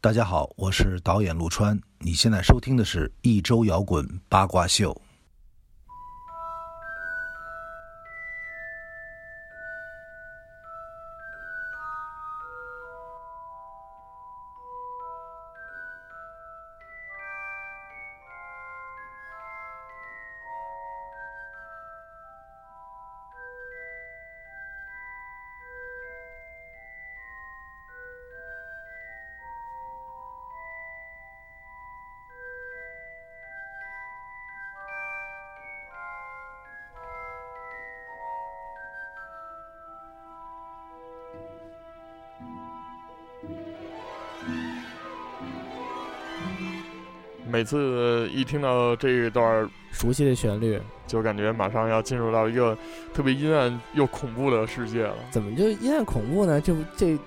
大家好，我是导演陆川。你现在收听的是一周摇滚八卦秀。每次一听到这一段熟悉的旋律，就感觉马上要进入到一个特别阴暗又恐怖的世界了。怎么就阴暗恐怖呢？这这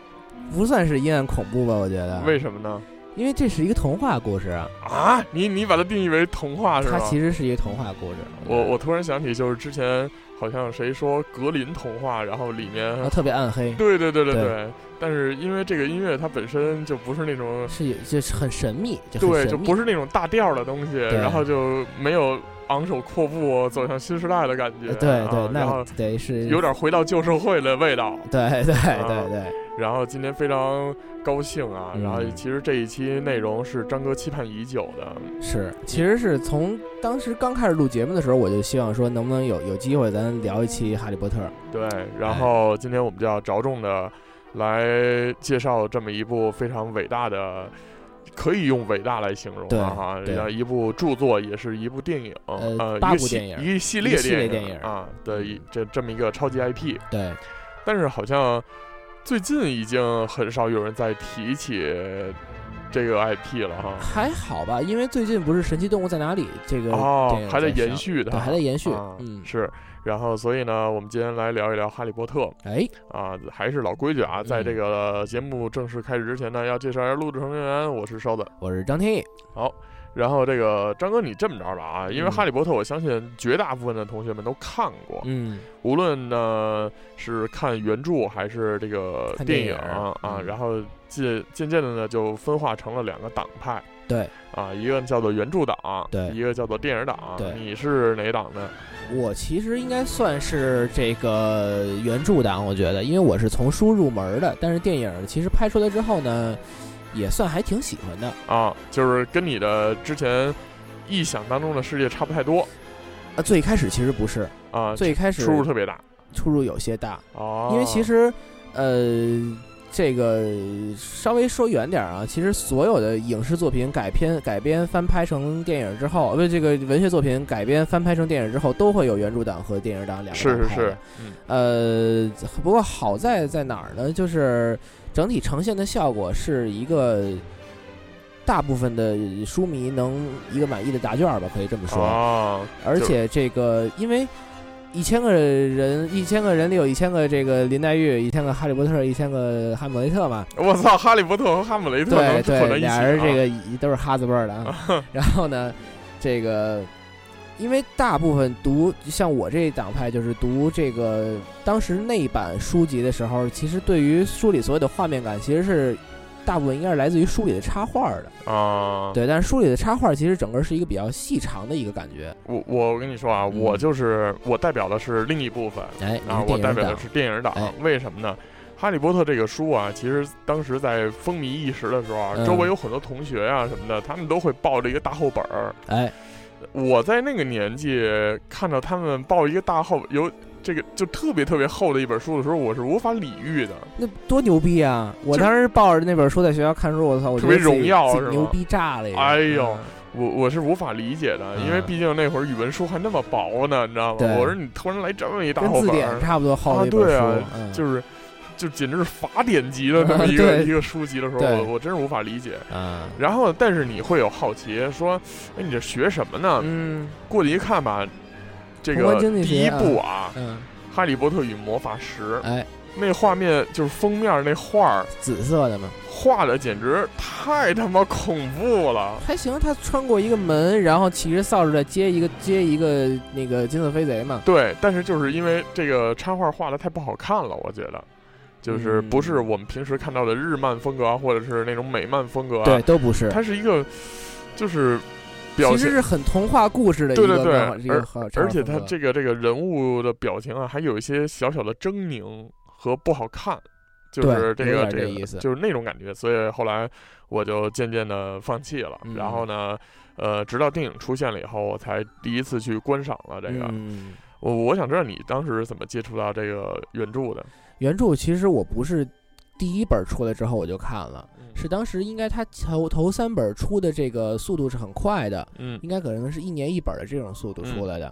不算是阴暗恐怖吧？我觉得。为什么呢？因为这是一个童话故事啊！啊，你你把它定义为童话是吧？它其实是一个童话故事。我我突然想起，就是之前好像谁说格林童话，然后里面特别暗黑。对对对对对。但是因为这个音乐它本身就不是那种是就是很神秘，对，就不是那种大调的东西，然后就没有昂首阔步走向新时代的感觉。对对，那得是有点回到旧社会的味道。对对对对。然后今天非常高兴啊！然后其实这一期内容是张哥期盼已久的，是，其实是从当时刚开始录节目的时候，我就希望说能不能有有机会咱聊一期《哈利波特》。对，然后今天我们就要着重的来介绍这么一部非常伟大的，可以用伟大来形容啊哈，对，一部著作也是一部电影，呃，八部电影，一个系列电影啊的一这这么一个超级 IP。对，但是好像。最近已经很少有人在提起这个 IP 了哈，还好吧，因为最近不是《神奇动物在哪里》这个哦，还在延续的，还在延续，嗯，是。然后，所以呢，我们今天来聊一聊《哈利波特》。哎，啊，还是老规矩啊，在这个节目正式开始之前呢，要介绍一下录制成员。我是烧子，我是张天翼。好。然后这个张哥，你这么着吧啊，因为《哈利波特》，我相信绝大部分的同学们都看过，嗯，无论呢是看原著还是这个电影啊，然后渐渐渐的呢就分化成了两个党派，对，啊，一个叫做原著党，对，一个叫做电影党，对，你是哪党呢？我其实应该算是这个原著党，我觉得，因为我是从书入门的，但是电影其实拍出来之后呢。也算还挺喜欢的啊，就是跟你的之前臆想当中的世界差不太多啊。最开始其实不是啊，最开始出入特别大，出入有些大哦。因为其实呃，这个稍微说远点啊，其实所有的影视作品改编、改编、翻拍成电影之后，不，这个文学作品改编、翻拍成电影之后，都会有原著党和电影党两个是是是，呃，不过好在在哪儿呢？就是。整体呈现的效果是一个大部分的书迷能一个满意的答卷吧，可以这么说。哦。而且这个，因为一千个人，一千个人里有一千个这个林黛玉，一千个哈利波特，一千个哈姆雷特嘛。我操，哈利波特和哈姆雷特对对，俩人这个都是哈字辈的。然后呢，这个。因为大部分读像我这党派，就是读这个当时那版书籍的时候，其实对于书里所有的画面感，其实是大部分应该是来自于书里的插画的啊。对，但是书里的插画其实整个是一个比较细长的一个感觉。我我跟你说啊，我就是我代表的是另一部分，哎，啊，我代表的是电影党。为什么呢？《哈利波特》这个书啊，其实当时在风靡一时的时候啊，周围有很多同学啊什么的，他们都会抱着一个大厚本儿，哎。我在那个年纪看到他们抱一个大厚有这个就特别特别厚的一本书的时候，我是无法理喻的。那多牛逼啊！我当时抱着那本书在学校看书，我操，特别荣耀，是牛逼炸了！哎呦，我我是无法理解的，因为毕竟那会儿语文书还那么薄呢，你知道吗？我说你突然来这么一大厚本，字典差不多厚的一本书，就是。就简直是法典级的那么一个一个书籍的时候，我我真是无法理解。然后，但是你会有好奇，说，哎，你这学什么呢？嗯，过去一看吧，这个第一部啊，《嗯哈利波特与魔法石》，哎，那画面就是封面那画儿，紫色的嘛，画的简直太他妈恐怖了。还行，他穿过一个门，然后骑着扫帚在接一个接一个那个金色飞贼嘛。对，但是就是因为这个插画画的太不好看了，我觉得。就是不是我们平时看到的日漫风格啊，或者是那种美漫风格啊，对，都不是。它是一个，就是其实是很童话故事的一个，对对对，而而且他这个这个人物的表情啊，还有一些小小的狰狞和不好看，就是这个这个意思，就是那种感觉。所以后来我就渐渐的放弃了。然后呢，呃，直到电影出现了以后，我才第一次去观赏了这个。我我想知道你当时怎么接触到这个原著的。原著其实我不是第一本出来之后我就看了，是当时应该他头头三本出的这个速度是很快的，嗯，应该可能是一年一本的这种速度出来的。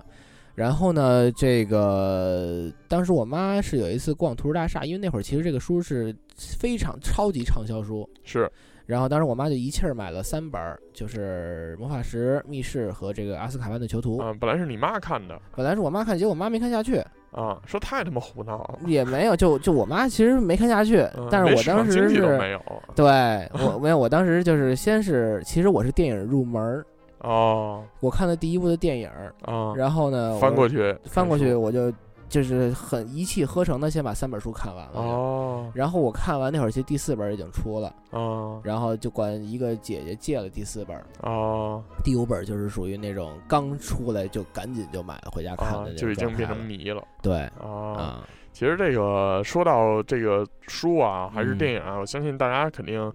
然后呢，这个当时我妈是有一次逛图书大厦，因为那会儿其实这个书是非常超级畅销书，是。然后当时我妈就一气儿买了三本，就是《魔法石》《密室》和这个《阿斯卡班的囚徒》。嗯，本来是你妈看的，本来是我妈看，结果我妈没看下去。啊，说太他妈胡闹了。也没有，就就我妈其实没看下去，但是我当时是没有。对我没有，我当时就是先是，其实我是电影入门儿。哦。我看的第一部的电影啊，然后呢，翻过去，翻过去我就。就是很一气呵成的，先把三本书看完了。哦。然后我看完那会儿，其实第四本已经出了。哦。然后就管一个姐姐借了第四本。哦。第五本就是属于那种刚出来就赶紧就买了回家看的那种就已经变成迷了。对。啊。其实这个说到这个书啊，还是电影啊，我相信大家肯定。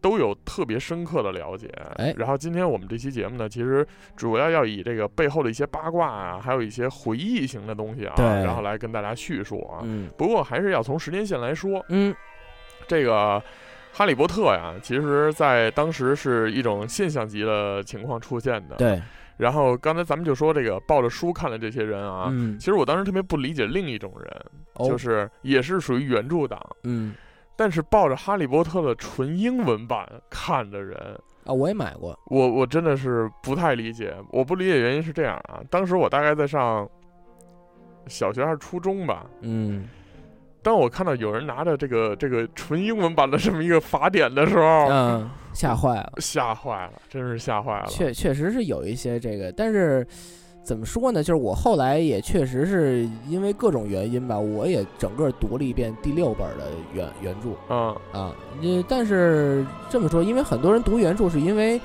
都有特别深刻的了解，哎，然后今天我们这期节目呢，其实主要要以这个背后的一些八卦啊，还有一些回忆型的东西啊，然后来跟大家叙述啊。嗯，不过还是要从时间线来说，嗯，这个《哈利波特》呀，其实在当时是一种现象级的情况出现的。对。然后刚才咱们就说这个抱着书看的这些人啊，嗯，其实我当时特别不理解另一种人，就是也是属于原著党，嗯。但是抱着《哈利波特》的纯英文版看的人啊，我也买过。我我真的是不太理解，我不理解原因是这样啊。当时我大概在上小学还是初中吧，嗯。当我看到有人拿着这个这个纯英文版的这么一个法典的时候，嗯，吓坏了，吓坏了，真是吓坏了。确确实是有一些这个，但是。怎么说呢？就是我后来也确实是因为各种原因吧，我也整个读了一遍第六本的原原著。嗯啊，呃，但是这么说，因为很多人读原著是因为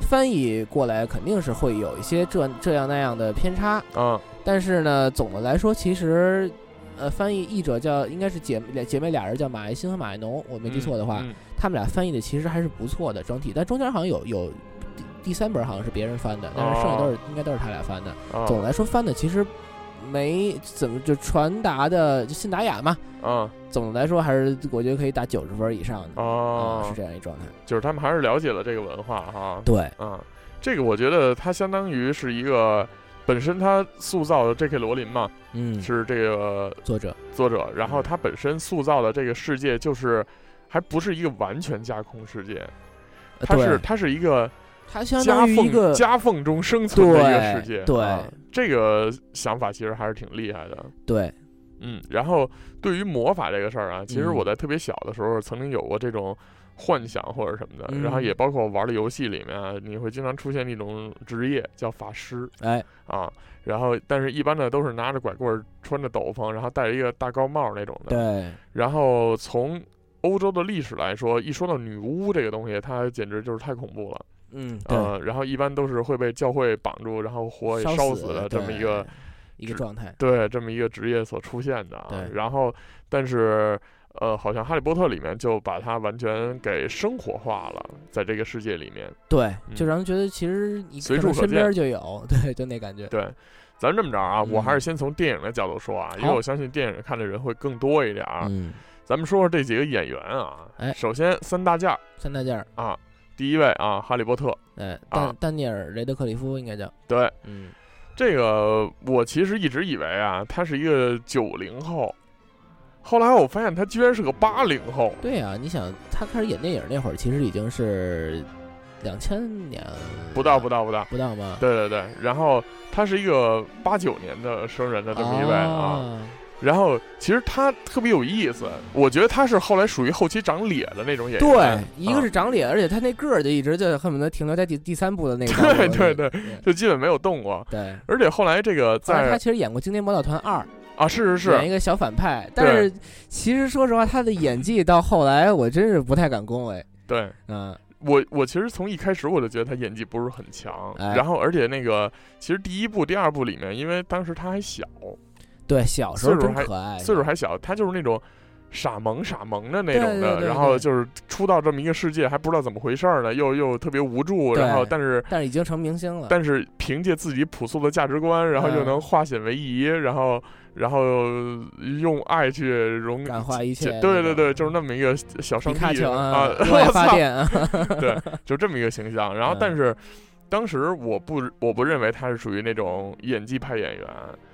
翻译过来肯定是会有一些这这样那样的偏差。嗯，但是呢，总的来说，其实呃，翻译译者叫应该是姐姐妹俩人叫马爱新和马爱农，我没记错的话，他们俩翻译的其实还是不错的整体，但中间好像有有。第三本好像是别人翻的，但是剩下都是应该都是他俩翻的。总的来说，翻的其实没怎么就传达的就信达雅嘛。嗯，总的来说还是我觉得可以打九十分以上的。哦，是这样一状态，就是他们还是了解了这个文化哈。对，嗯，这个我觉得它相当于是一个本身它塑造的 J.K. 罗琳嘛，嗯，是这个作者作者，然后他本身塑造的这个世界就是还不是一个完全架空世界，它是它是一个。它相当于一个夹缝中生存的一个世界，对这个想法其实还是挺厉害的。对，嗯，然后对于魔法这个事儿啊，其实我在特别小的时候曾经有过这种幻想或者什么的，然后也包括玩的游戏里面啊，你会经常出现一种职业叫法师，哎啊，然后但是一般的都是拿着拐棍，穿着斗篷，然后戴着一个大高帽那种的。对，然后从欧洲的历史来说，一说到女巫这个东西，它简直就是太恐怖了。嗯，呃，然后一般都是会被教会绑住，然后活烧死的这么一个一个状态，对，这么一个职业所出现的。啊，然后但是呃，好像哈利波特里面就把它完全给生活化了，在这个世界里面，对，就让人觉得其实你随处身边就有，对，就那感觉。对，咱这么着啊，我还是先从电影的角度说啊，因为我相信电影看的人会更多一点。嗯，咱们说说这几个演员啊，哎，首先三大件儿，三大件儿啊。第一位啊，哈利波特，哎，丹丹尼尔·雷德克里夫应该叫。对，嗯，这个我其实一直以为啊，他是一个九零后，后来我发现他居然是个八零后。对啊，你想他开始演电影那会儿，其实已经是两千年，不到不到不到。不到吗？对对对，然后他是一个八九年的生人的这么一位啊。然后其实他特别有意思，我觉得他是后来属于后期长脸的那种演员。对，一个是长脸，而且他那个儿就一直就恨不得停留在第第三部的那个。对对对，就基本没有动过。对，而且后来这个在他其实演过《惊天魔盗团二》啊，是是是，演一个小反派。但是其实说实话，他的演技到后来我真是不太敢恭维。对，嗯，我我其实从一开始我就觉得他演技不是很强，然后而且那个其实第一部、第二部里面，因为当时他还小，对，小时候真可爱，岁数还小，他就是那种。傻萌傻萌的那种的，然后就是出到这么一个世界，还不知道怎么回事儿呢，又又特别无助，然后但是但是已经成明星了，但是凭借自己朴素的价值观，然后又能化险为夷，然后然后用爱去融感化一切，对对对，就是那么一个小上帝啊，发电啊，对，就这么一个形象。然后但是当时我不我不认为他是属于那种演技派演员，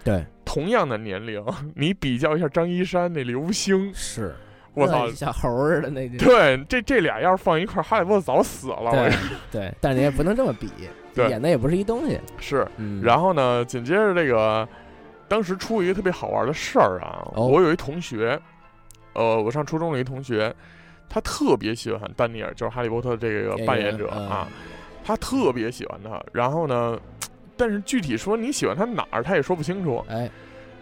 对。同样的年龄，你比较一下张一山那刘星，是我操，小猴似的那。对，这这俩要是放一块儿，哈利波特早死了。对，对，但你也不能这么比，演的也不是一东西。是，然后呢，紧接着这个，当时出一个特别好玩的事儿啊，我有一同学，呃，我上初中的一同学，他特别喜欢丹尼尔，就是哈利波特这个扮演者啊，他特别喜欢他，然后呢。但是具体说你喜欢他哪儿，他也说不清楚。哎，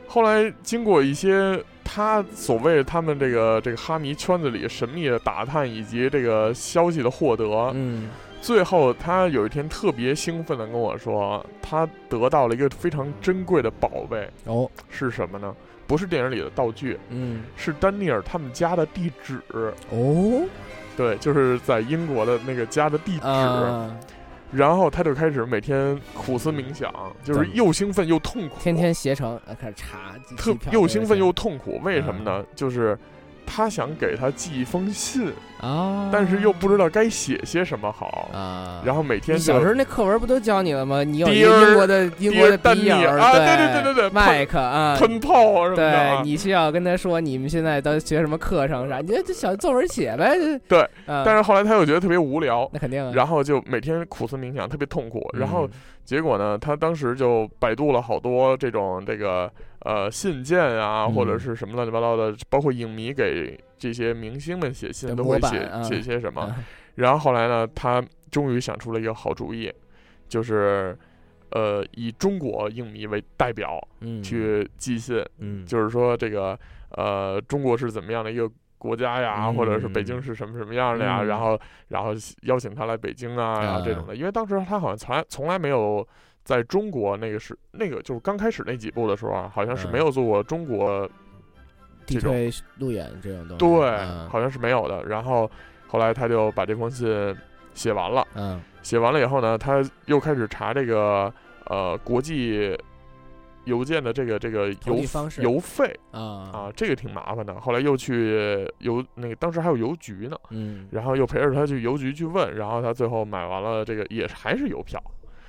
后来经过一些他所谓他们这个这个哈迷圈子里神秘的打探以及这个消息的获得，嗯，最后他有一天特别兴奋的跟我说，他得到了一个非常珍贵的宝贝。哦，是什么呢？不是电影里的道具，嗯，是丹尼尔他们家的地址。哦，对，就是在英国的那个家的地址。然后他就开始每天苦思冥想，就是又兴奋又痛苦，天天携程开始查，特又兴奋又痛苦，为什么呢？就是。他想给他寄一封信啊，但是又不知道该写些什么好啊。然后每天小时候那课文不都教你了吗？你有英国的英国的丹尼尔啊，对对对对对，麦克啊，喷炮啊什么的。对，你需要跟他说你们现在都学什么课程啥？你这小作文写呗。对，但是后来他又觉得特别无聊，那肯定。然后就每天苦思冥想，特别痛苦。然后结果呢，他当时就百度了好多这种这个。呃，信件啊，或者是什么乱七八糟的，包括影迷给这些明星们写信，都会写写些什么。然后后来呢，他终于想出了一个好主意，就是呃，以中国影迷为代表去寄信，就是说这个呃，中国是怎么样的一个国家呀，或者是北京是什么什么样的呀？然后然后邀请他来北京啊，这种的。因为当时他好像从来从来没有。在中国那个是那个就是刚开始那几部的时候啊，好像是没有做过中国这种东西，对，好像是没有的。然后后来他就把这封信写完了，嗯，写完了以后呢，他又开始查这个呃国际邮件的这个这个邮邮费啊啊，这个挺麻烦的。后来又去邮那个当时还有邮局呢，嗯，然后又陪着他去邮局去问，然后他最后买完了这个也还是邮票。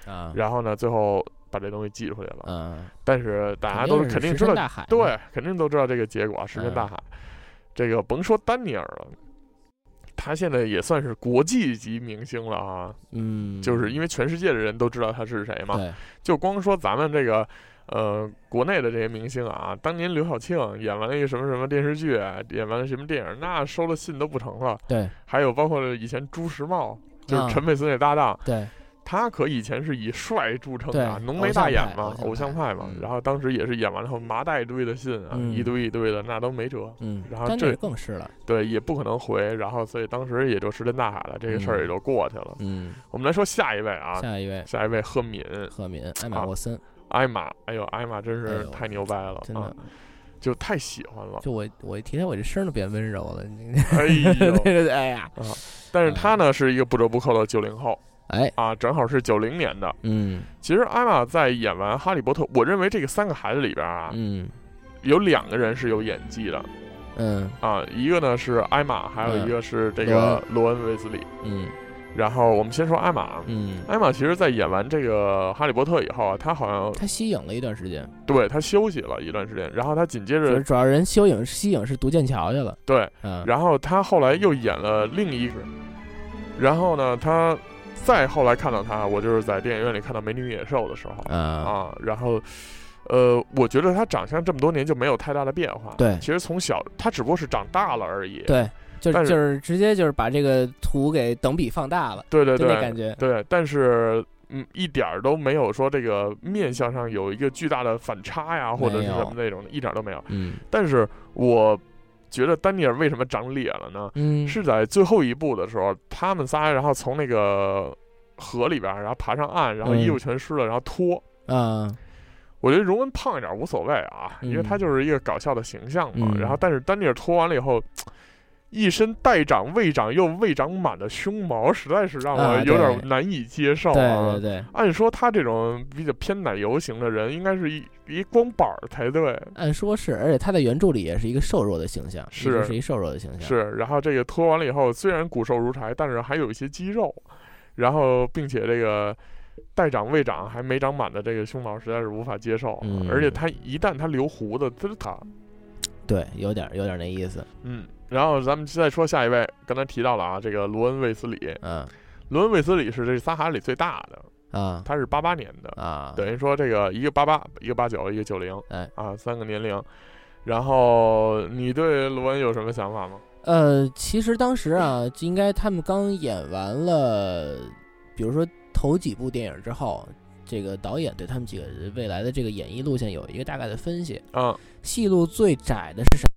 啊，然后呢，最后把这东西寄出去了。嗯，但是大家都肯定知道，对，肯定都知道这个结果，石沉大海。这个甭说丹尼尔了，他现在也算是国际级明星了啊。嗯，就是因为全世界的人都知道他是谁嘛。对，就光说咱们这个呃国内的这些明星啊，当年刘晓庆演完了一个什么什么电视剧，演完了什么电影，那收了信都不成了。对，还有包括以前朱时茂，就是陈佩斯那搭档。对。他可以前是以帅著称的，浓眉大眼嘛，偶像派嘛。然后当时也是演完了后麻袋一堆的信啊，一堆一堆的，那都没辙。嗯，然后这更是了，对，也不可能回。然后所以当时也就石沉大海了，这个事儿也就过去了。嗯，我们来说下一位啊，下一位，下一位赫敏，赫敏，艾玛沃森，艾玛，哎呦，艾玛真是太牛掰了，真的，就太喜欢了。就我我一提他，我这声都变温柔了。哎呦，哎呀，但是他呢是一个不折不扣的九零后。哎啊，正好是九零年的。嗯，其实艾玛在演完《哈利波特》，我认为这个三个孩子里边啊，嗯，有两个人是有演技的。嗯啊，一个呢是艾玛，还有一个是这个罗恩·威斯利。嗯，然后我们先说艾玛。嗯，艾玛其实，在演完这个《哈利波特》以后啊，她好像她息影了一段时间。对她休息了一段时间，然后她紧接着主要人休影息影是读剑桥去了。对，嗯，然后她后来又演了另一个，然后呢，她。再后来看到她，我就是在电影院里看到《美女与野兽》的时候，啊，然后，呃，我觉得他长相这么多年就没有太大的变化。对，其实从小他只不过是长大了而已。对，就就是直接就是把这个图给等比放大了。对对对，那感觉。对，但是嗯，一点儿都没有说这个面相上有一个巨大的反差呀，或者是什么那种的，一点都没有。嗯，但是我觉得丹尼尔为什么长脸了呢？嗯，是在最后一步的时候，他们仨然后从那个河里边，然后爬上岸，然后衣服全湿了，然后脱。嗯，我觉得荣恩胖一点无所谓啊，因为他就是一个搞笑的形象嘛。然后，但是丹尼尔脱完了以后。一身带长未长又未长满的胸毛，实在是让我有点难以接受啊！对对对，按说他这种比较偏奶油型的人，应该是一一光板儿才对。按说是，而且他在原著里也是一个瘦弱的形象，是是一瘦弱的形象。是，然后这个脱完了以后，虽然骨瘦如柴，但是还有一些肌肉，然后并且这个带长未长还没长满的这个胸毛，实在是无法接受。嗯，而且他一旦他留胡子，滋他，对，有点有点那意思。嗯。然后咱们再说下一位，刚才提到了啊，这个罗恩·卫斯理。嗯，罗恩·卫斯理是这仨孩子里最大的啊，他是八八年的啊，等于说这个一个八八，一个八九，一个九零，哎啊，三个年龄。然后你对罗恩有什么想法吗？呃，其实当时啊，应该他们刚演完了，比如说头几部电影之后。这个导演对他们几个未来的这个演艺路线有一个大概的分析。嗯，戏路最窄的是什